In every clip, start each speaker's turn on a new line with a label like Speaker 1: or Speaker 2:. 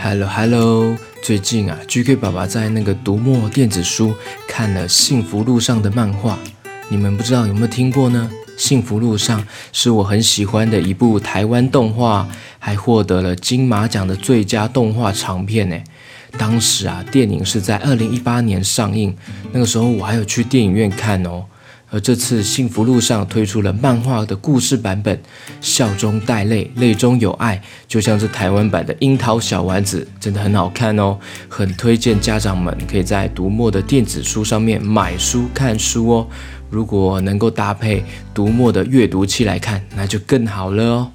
Speaker 1: Hello Hello，最近啊，GK 爸爸在那个读墨电子书看了《幸福路上》的漫画，你们不知道有没有听过呢？《幸福路上》是我很喜欢的一部台湾动画，还获得了金马奖的最佳动画长片呢。当时啊，电影是在二零一八年上映，那个时候我还有去电影院看哦。而这次《幸福路上》推出了漫画的故事版本，笑中带泪，泪中有爱，就像是台湾版的《樱桃小丸子》，真的很好看哦，很推荐家长们可以在读墨的电子书上面买书看书哦。如果能够搭配读墨的阅读器来看，那就更好了哦。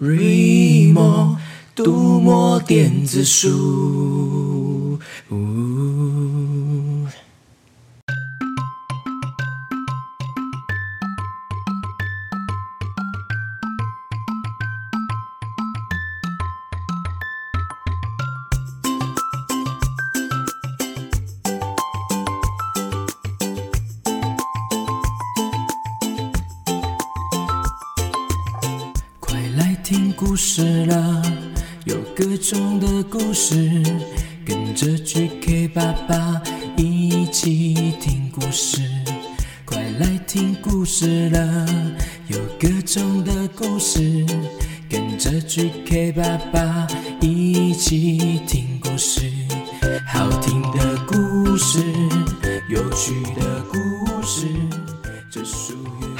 Speaker 1: Remo 读墨电子书。跟着 GK 爸爸一起听故事。快来听故事了，有各种的故事，跟着 GK 爸爸一起听故事。好听的故事，有趣的，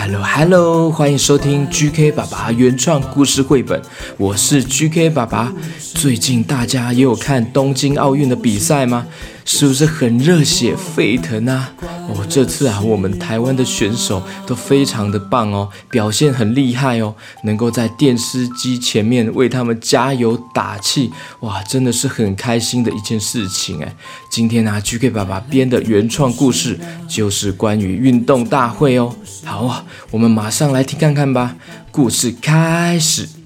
Speaker 1: Hello Hello，欢迎收听 GK 爸爸原创故事绘本，我是 GK 爸爸。最近大家也有看东京奥运的比赛吗？是不是很热血沸腾啊？哦，这次啊，我们台湾的选手都非常的棒哦，表现很厉害哦，能够在电视机前面为他们加油打气，哇，真的是很开心的一件事情哎。今天啊，GK 爸爸编的原创故事就是关于运动大会哦。好啊，我们马上来听看看吧。故事开始。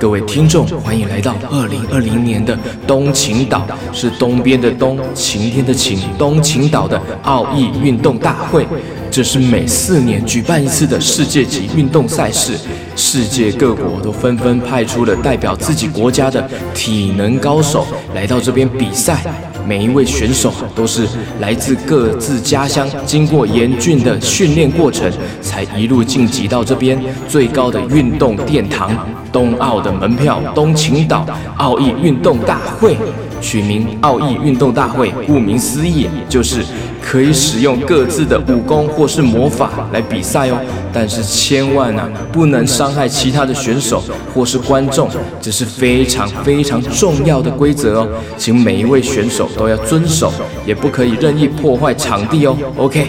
Speaker 1: 各位听众，欢迎来到二零二零年的东晴岛，是东边的东，晴天的晴，东晴岛的奥义运动大会。这是每四年举办一次的世界级运动赛事，世界各国都纷纷派出了代表自己国家的体能高手来到这边比赛。每一位选手都是来自各自家乡，经过严峻的训练过程，才一路晋级到这边最高的运动殿堂——冬奥的门票东晴岛奥义运动大会。取名奥义运动大会，顾名思义，就是可以使用各自的武功或是魔法来比赛哦。但是千万啊，不能伤害其他的选手或是观众，这是非常非常重要的规则哦。请每一位选手都要遵守，也不可以任意破坏场地哦。OK，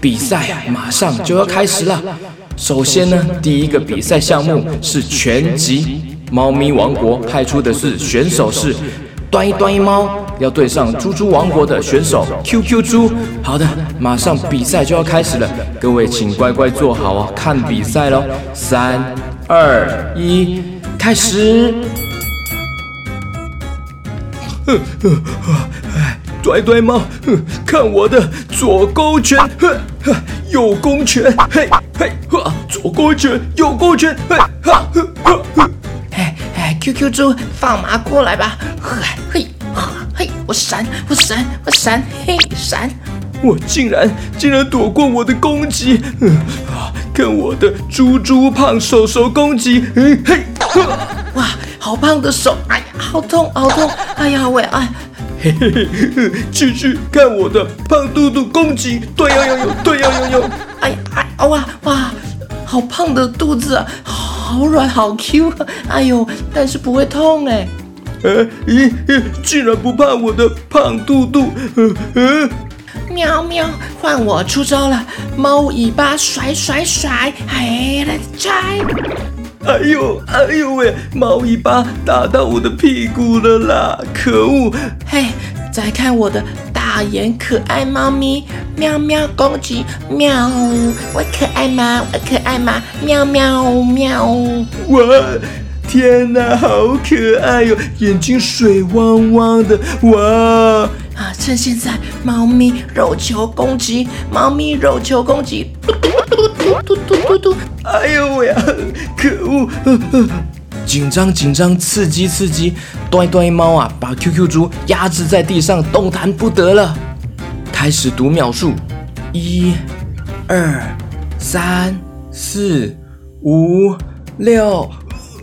Speaker 1: 比赛马上就要开始了。首先呢，第一个比赛项目是拳击，猫咪王国派出的是选手是。端一端一猫要对上猪猪王国的选手 QQ 猪，好的，马上比赛就要开始了，各位请乖乖坐好哦，看比赛喽，三二一，开始。呵呵呵，哎，端一端一猫，看我的左勾拳，呵呵，右勾拳，嘿嘿，呵，左勾拳，右勾拳，嘿哈。
Speaker 2: Q Q 猪，放马过来吧！嘿，嘿，嘿，我闪，我闪，我闪，嘿，闪！
Speaker 1: 我竟然竟然躲过我的攻击！嗯啊，看我的猪猪胖手手攻击！嘿，嘿，
Speaker 2: 哇，好胖的手！哎呀，好痛，好痛！哎呀，喂，哎，
Speaker 1: 嘿嘿嘿，继续看我的胖嘟嘟攻击！对呀呀呀，对呀呀呀！
Speaker 2: 哎呀，哎，哇哇，好胖的肚子啊！好软，好 Q，哎呦，但是不会痛哎。
Speaker 1: 呃，咦，竟然不怕我的胖肚肚？呃呃，
Speaker 2: 喵喵，换我出招了，猫尾巴甩甩甩，哎，来拆！
Speaker 1: 哎呦，哎呦喂，猫尾巴打到我的屁股了啦！可恶！
Speaker 2: 嘿，再看我的。大眼可爱猫咪，喵喵攻击，喵！我可爱吗？我可爱吗？喵喵喵！
Speaker 1: 我
Speaker 3: 天哪，好可爱哟！眼睛水汪汪的，哇！
Speaker 2: 啊，趁现在，猫咪肉球攻击，猫咪肉球攻击，嘟嘟嘟嘟嘟嘟嘟嘟！
Speaker 3: 哎呦喂呀，可恶！
Speaker 1: 紧张紧张，刺激刺激！呆呆猫啊，把 QQ 猪压制在地上，动弹不得了。开始读秒数：一、二、三、四、五、六。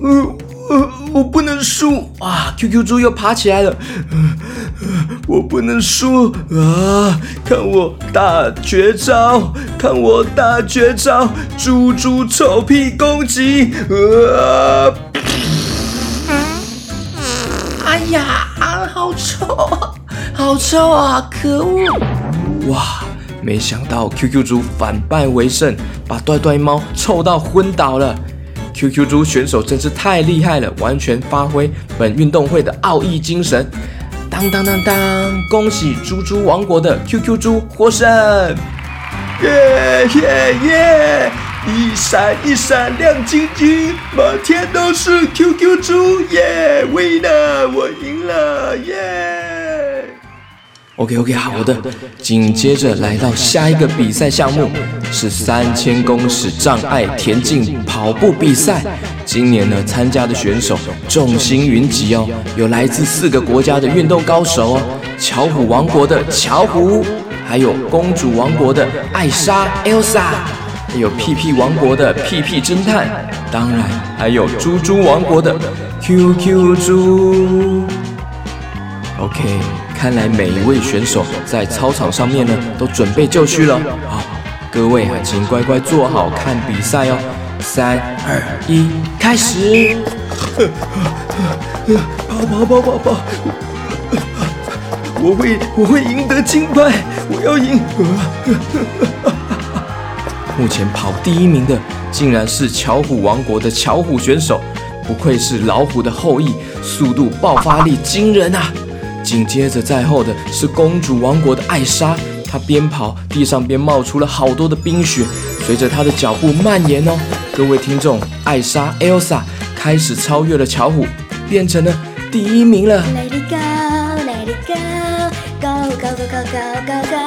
Speaker 3: 呃呃，我不能输
Speaker 1: 啊！QQ 猪又爬起来了，
Speaker 3: 呃、我不能输啊！看我大绝招，看我大绝招，猪猪臭屁攻击！啊！
Speaker 2: 呀，好臭，好臭啊！可恶！
Speaker 1: 哇，没想到 QQ 猪反败为胜，把呆呆猫臭到昏倒了。QQ 猪选手真是太厉害了，完全发挥本运动会的奥义精神。当当当当，恭喜猪猪王国的 QQ 猪获胜！
Speaker 3: 耶耶耶！一闪一闪亮晶晶，满天都是 QQ 猪耶！Winner，我赢了耶
Speaker 1: ！OK OK，好的。紧接着来到下一个比赛项目，是三千公尺障碍田径跑步比赛。今年呢，参加的选手众星云集哦，有来自四个国家的运动高手哦，巧虎王国的巧虎，还有公主王国的艾莎 Elsa，有屁屁王国的屁屁侦探，当然还有猪猪王国的 QQ 猪。OK。看来每一位选手在操场上面呢，都准备就绪了。好，各位啊，请乖乖坐好看比赛哦。三二一，开始！
Speaker 3: 跑跑跑跑跑！我会我会赢得金牌，我要赢！
Speaker 1: 目前跑第一名的竟然是巧虎王国的巧虎选手，不愧是老虎的后裔，速度爆发力惊人啊！紧接着在后的是公主王国的艾莎，她边跑地上边冒出了好多的冰雪，随着她的脚步蔓延哦。各位听众，艾莎 Elsa 开始超越了巧虎，变成了第一名了。Let it go, let it go, go go go go go go go,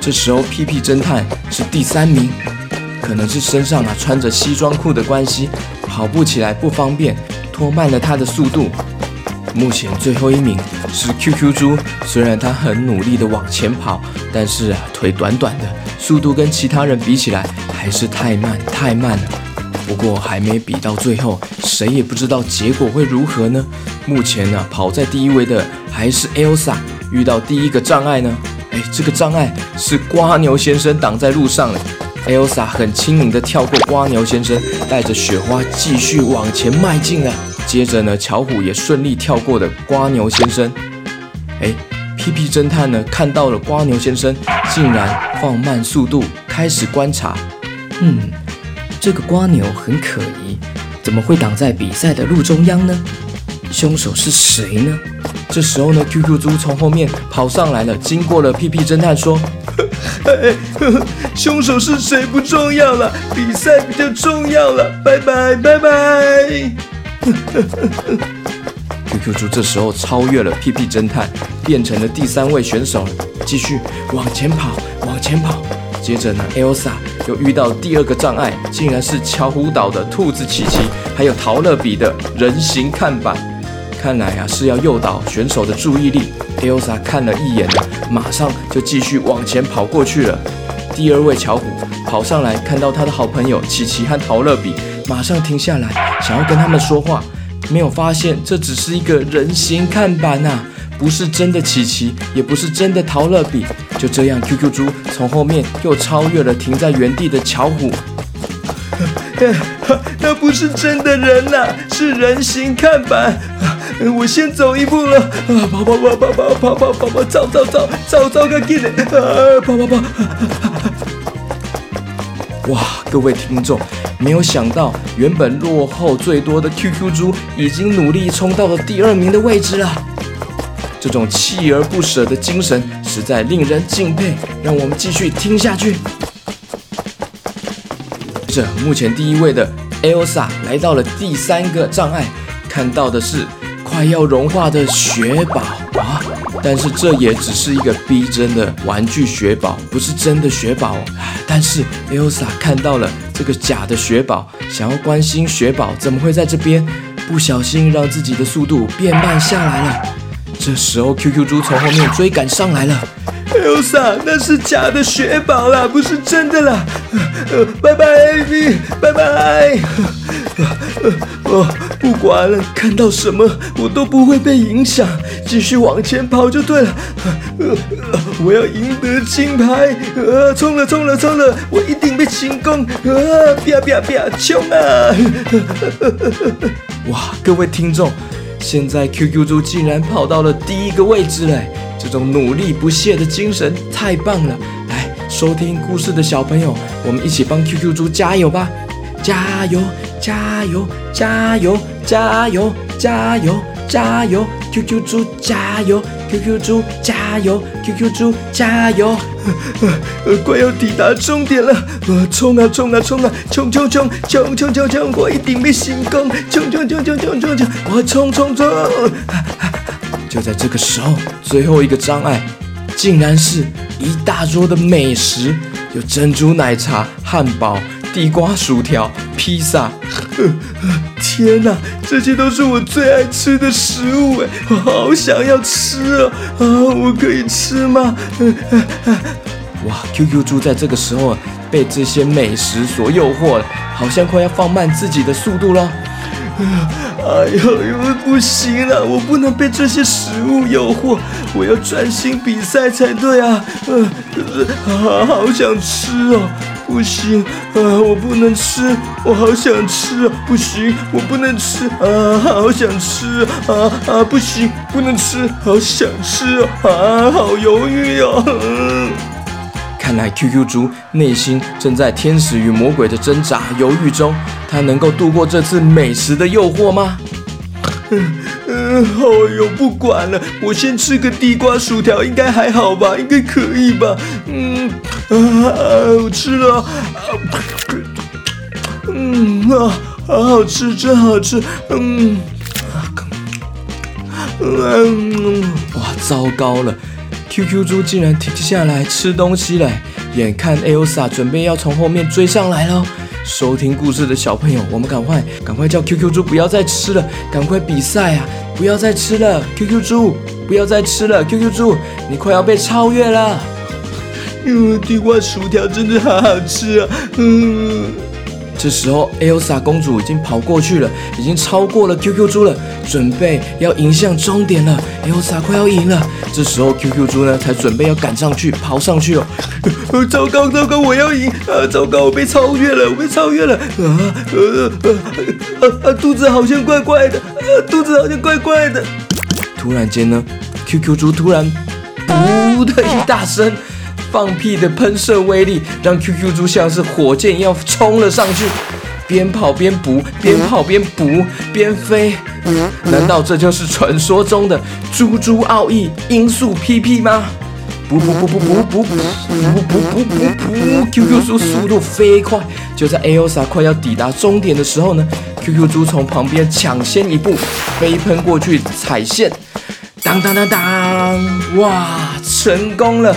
Speaker 1: 这时候屁屁侦探是第三名。可能是身上啊穿着西装裤的关系，跑步起来不方便，拖慢了他的速度。目前最后一名是 QQ 猪，虽然他很努力的往前跑，但是啊腿短短的，速度跟其他人比起来还是太慢太慢了。不过还没比到最后，谁也不知道结果会如何呢？目前呢、跑在第一位的还是 Elsa，遇到第一个障碍呢，这个障碍是瓜牛先生挡在路上了。Elsa 很轻盈地跳过瓜牛先生，带着雪花继续往前迈进了。接着呢，巧虎也顺利跳过了瓜牛先生。哎，屁屁侦探呢看到了瓜牛先生，竟然放慢速度开始观察。
Speaker 4: 嗯，这个瓜牛很可疑，怎么会挡在比赛的路中央呢？凶手是谁呢？
Speaker 1: 这时候呢，QQ 猪从后面跑上来了，经过了屁屁侦探说。
Speaker 3: 哎，凶手是谁不重要了，比赛比较重要了。拜拜拜拜。
Speaker 1: QQ 猪这时候超越了屁屁侦探，变成了第三位选手，继续往前跑，往前跑。接着呢，Elsa 又遇到第二个障碍，竟然是巧虎岛的兔子琪琪，还有陶乐比的人形看板。看来啊，是要诱导选手的注意力。Elsa 看了一眼，马上就继续往前跑过去了。第二位巧虎跑上来，看到他的好朋友琪琪和陶乐比，马上停下来，想要跟他们说话，没有发现这只是一个人形看板呐，不是真的琪琪，也不是真的陶乐比。就这样，QQ 猪从后面又超越了停在原地的巧虎。
Speaker 3: 那不是真的人呐，是人形看板。我先走一步了，啊，跑跑跑跑跑跑跑跑跑，走走走走走个劲，啊，跑跑跑！
Speaker 1: 哇，各位听众，没有想到，原本落后最多的 QQ 猪，已经努力冲到了第二名的位置了。这种锲而不舍的精神，实在令人敬佩。让我们继续听下去。这目前第一位的 Elsa 来到了第三个障碍，看到的是快要融化的雪宝啊！但是这也只是一个逼真的玩具雪宝，不是真的雪宝。但是 Elsa 看到了这个假的雪宝，想要关心雪宝怎么会在这边，不小心让自己的速度变慢下来了。这时候 QQ 猪从后面追赶上来了。
Speaker 3: Elsa，那是假的雪宝啦，不是真的啦。呃，拜拜，Amy，拜拜。呃，哦，不管了，看到什么我都不会被影响，继续往前跑就对了。呃呃，我要赢得金牌。呃，冲了，冲了，冲了，我一定会成功。呃，啪啪啪，冲啊！
Speaker 1: 哇，各位听众，现在 QQ 猪竟然跑到了第一个位置嘞！这种努力不懈的精神太棒了！来，收听故事的小朋友，我们一起帮 QQ 猪加油吧！加油，加油，加油，加油，加油，加油！QQ 猪加油！QQ 猪加油！QQ 猪加油！
Speaker 3: 快要抵达终点了！呃，冲啊冲啊冲啊，冲冲冲冲冲冲冲！我一定会成功！冲冲冲冲冲冲冲！我冲冲冲！
Speaker 1: 就在这个时候，最后一个障碍，竟然是一大桌的美食，有珍珠奶茶、汉堡、地瓜薯条、披萨。
Speaker 3: 天哪，这些都是我最爱吃的食物哎，我好想要吃啊！啊，我可以吃吗？
Speaker 1: 哇，QQ 猪在这个时候被这些美食所诱惑了，好像快要放慢自己的速度了。
Speaker 3: 哎呦呦，不行了，我不能被这些食物诱惑，我要专心比赛才对啊！啊，好想吃哦，不行啊，我不能吃，我好想吃啊，不行，我不能吃啊，好想吃啊啊，不行，不能吃，好想吃啊，好犹豫哦。
Speaker 1: 看来 QQ 猪内心正在天使与魔鬼的挣扎犹豫中，他能够度过这次美食的诱惑吗？
Speaker 3: 嗯嗯，哦哟，不管了，我先吃个地瓜薯条，应该还好吧？应该可以吧？嗯啊，我吃了，啊嗯啊，好好吃，真好吃，嗯
Speaker 1: 嗯，哇，糟糕了！QQ 猪竟然停下来吃东西了，眼看 Elsa 准备要从后面追上来了。收听故事的小朋友，我们赶快赶快叫 QQ 猪不要再吃了，赶快比赛啊！不要再吃了，QQ 猪不要再吃了，QQ 猪你快要被超越了。
Speaker 3: 嗯，地瓜薯条真的好好吃啊！嗯。
Speaker 1: 这时候，Elsa 公主已经跑过去了，已经超过了 QQ 猪了，准备要迎向终点了。Elsa 快要赢了，这时候 QQ 猪呢才准备要赶上去，跑上去哦。
Speaker 3: 糟糕糟糕，我要赢啊！糟糕，我被超越了，我被超越了啊！呃呃啊，肚子好像怪怪的，啊，肚子好像怪怪的。
Speaker 1: 突然间呢，QQ 猪突然噗的一大声。放屁的喷射威力让 QQ 猪像是火箭一样冲了上去，边跑边补，边跑边补，边飞。难道这就是传说中的猪猪奥义音速 PP 吗？补补补补补补补补补补补！QQ 猪速度飞快，就在 Elsa 快要抵达终点的时候呢，QQ 猪从旁边抢先一步飞喷过去踩线。当当当当！哇，成功了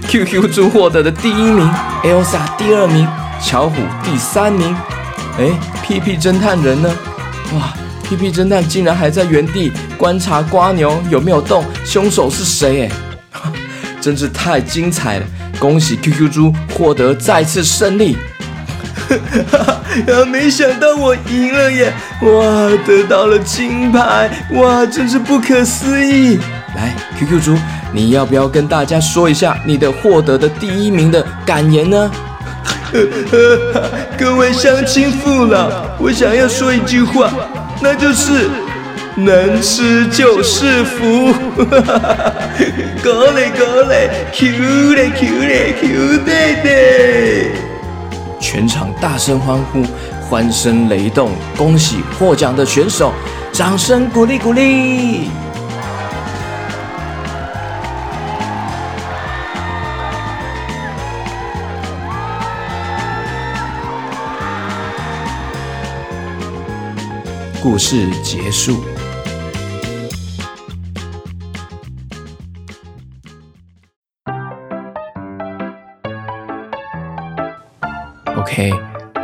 Speaker 1: QQ 猪获得的第一名，Elsa 第二名，巧虎第三名。哎，屁屁侦探人呢？哇，屁屁侦探竟然还在原地观察瓜牛有没有动，凶手是谁？哎，真是太精彩了！恭喜 QQ 猪获得再次胜利。
Speaker 3: 哈哈，啊！没想到我赢了耶！哇，得到了金牌！哇，真是不可思议！
Speaker 1: 来，QQ 猪，你要不要跟大家说一下你的获得的第一名的感言呢？
Speaker 3: 各位乡亲父老，我想要说一句话，那就是能吃就是福！哈哈哈！过来过来，Q 嘞 Q 嘞 Q 弟弟。
Speaker 1: 全场大声欢呼，欢声雷动，恭喜获奖的选手，掌声鼓励鼓励。故事结束。OK，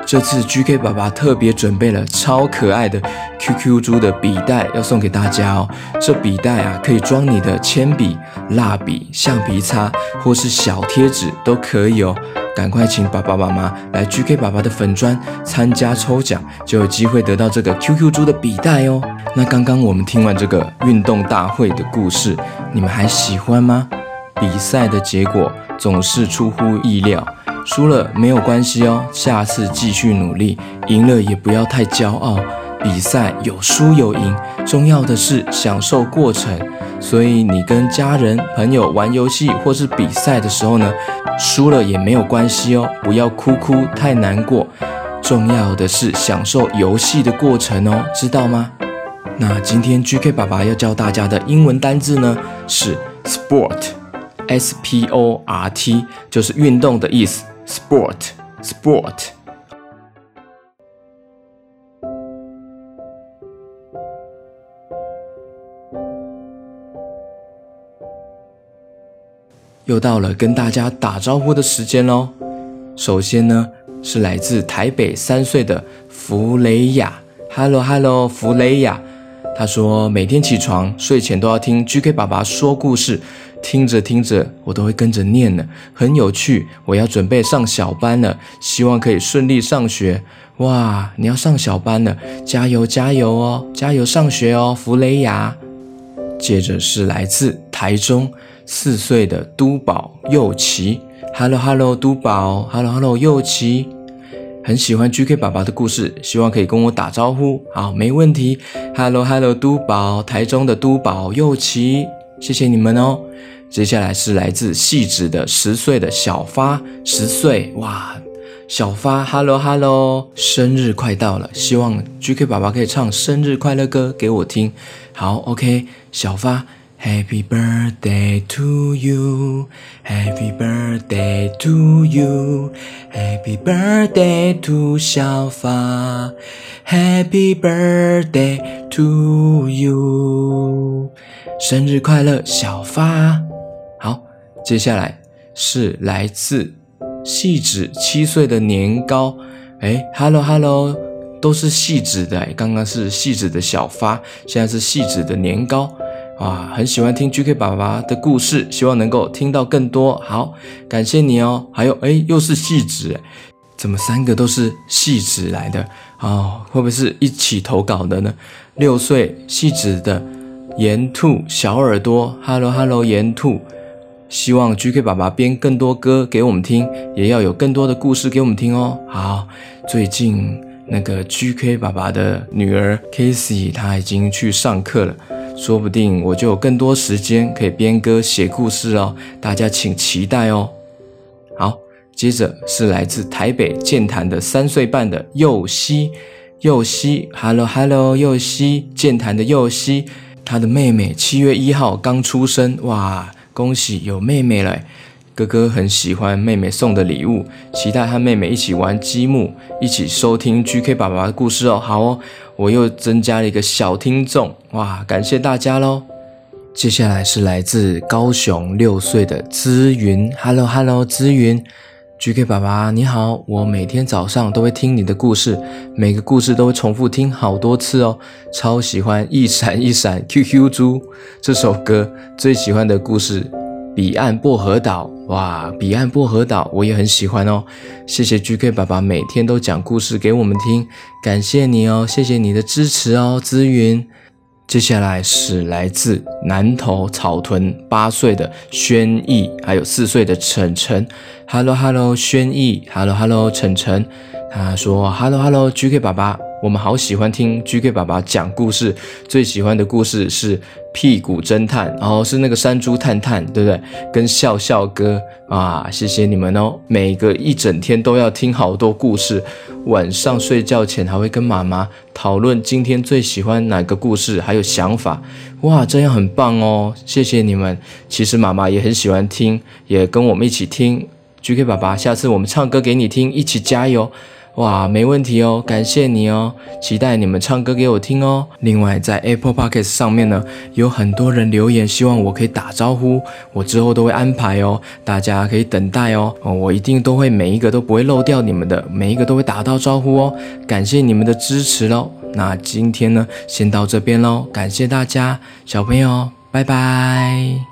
Speaker 1: 这次 GK 爸爸特别准备了超可爱的 QQ 猪的笔袋要送给大家哦。这笔袋啊，可以装你的铅笔、蜡笔、橡皮擦或是小贴纸都可以哦。赶快请爸爸妈妈来 GK 爸爸的粉专参加抽奖，就有机会得到这个 QQ 猪的笔袋哦。那刚刚我们听完这个运动大会的故事，你们还喜欢吗？比赛的结果总是出乎意料。输了没有关系哦，下次继续努力。赢了也不要太骄傲，比赛有输有赢，重要的是享受过程。所以你跟家人朋友玩游戏或是比赛的时候呢，输了也没有关系哦，不要哭哭太难过。重要的是享受游戏的过程哦，知道吗？那今天 GK 爸爸要教大家的英文单字呢是 sport，S P O R T，就是运动的意思。Sport, sport。又到了跟大家打招呼的时间喽。首先呢，是来自台北三岁的弗雷亚。Hello, Hello，弗雷亚。他说每天起床睡前都要听 GK 爸爸说故事。听着听着，我都会跟着念呢，很有趣。我要准备上小班了，希望可以顺利上学。哇，你要上小班了，加油加油哦，加油上学哦，弗雷亚。接着是来自台中四岁的都宝佑琪，Hello Hello，都宝，Hello Hello，佑琪，很喜欢 GK 爸爸的故事，希望可以跟我打招呼。好，没问题，Hello Hello，都宝，台中的都宝佑琪。谢谢你们哦。接下来是来自汐止的十岁的小发，十岁哇，小发，Hello Hello，生日快到了，希望 GK 爸爸可以唱生日快乐歌给我听。好，OK，小发，Happy birthday to you，Happy birthday to you，Happy birthday to 小发，Happy birthday to you。生日快乐，小发！好，接下来是来自细子七岁的年糕。哎，Hello Hello，都是细子的。刚刚是细子的小发，现在是细子的年糕。哇，很喜欢听 GK 爸爸的故事，希望能够听到更多。好，感谢你哦。还有，哎，又是戏子，怎么三个都是戏子来的？哦，会不会是一起投稿的呢？六岁戏子的。盐兔小耳朵，Hello Hello，盐兔，希望 GK 爸爸编更多歌给我们听，也要有更多的故事给我们听哦。好，最近那个 GK 爸爸的女儿 Casey 她已经去上课了，说不定我就有更多时间可以编歌写故事哦。大家请期待哦。好，接着是来自台北健谈的三岁半的佑熙，佑熙，Hello Hello，佑熙，健谈的佑熙。他的妹妹七月一号刚出生，哇，恭喜有妹妹了！哥哥很喜欢妹妹送的礼物，期待和妹妹一起玩积木，一起收听 GK 爸爸的故事哦。好哦，我又增加了一个小听众，哇，感谢大家喽！接下来是来自高雄六岁的姿云，Hello Hello，姿云。GK 爸爸你好，我每天早上都会听你的故事，每个故事都会重复听好多次哦，超喜欢一闪一闪 QQ 猪这首歌，最喜欢的故事彼岸薄荷岛，哇，彼岸薄荷岛我也很喜欢哦，谢谢 GK 爸爸每天都讲故事给我们听，感谢你哦，谢谢你的支持哦，姿云。接下来是来自南投草屯八岁的轩逸，还有四岁的晨晨。Hello Hello，轩逸。Hello Hello，晨晨。他说：Hello Hello，GK 爸爸。我们好喜欢听 GK 爸爸讲故事，最喜欢的故事是屁股侦探，然后是那个山猪探探，对不对？跟笑笑哥啊，谢谢你们哦！每个一整天都要听好多故事，晚上睡觉前还会跟妈妈讨论今天最喜欢哪个故事，还有想法，哇，这样很棒哦！谢谢你们。其实妈妈也很喜欢听，也跟我们一起听 GK 爸爸。下次我们唱歌给你听，一起加油。哇，没问题哦，感谢你哦，期待你们唱歌给我听哦。另外，在 Apple Podcast 上面呢，有很多人留言，希望我可以打招呼，我之后都会安排哦，大家可以等待哦，哦，我一定都会每一个都不会漏掉你们的，每一个都会打到招呼哦，感谢你们的支持喽。那今天呢，先到这边喽，感谢大家，小朋友，拜拜。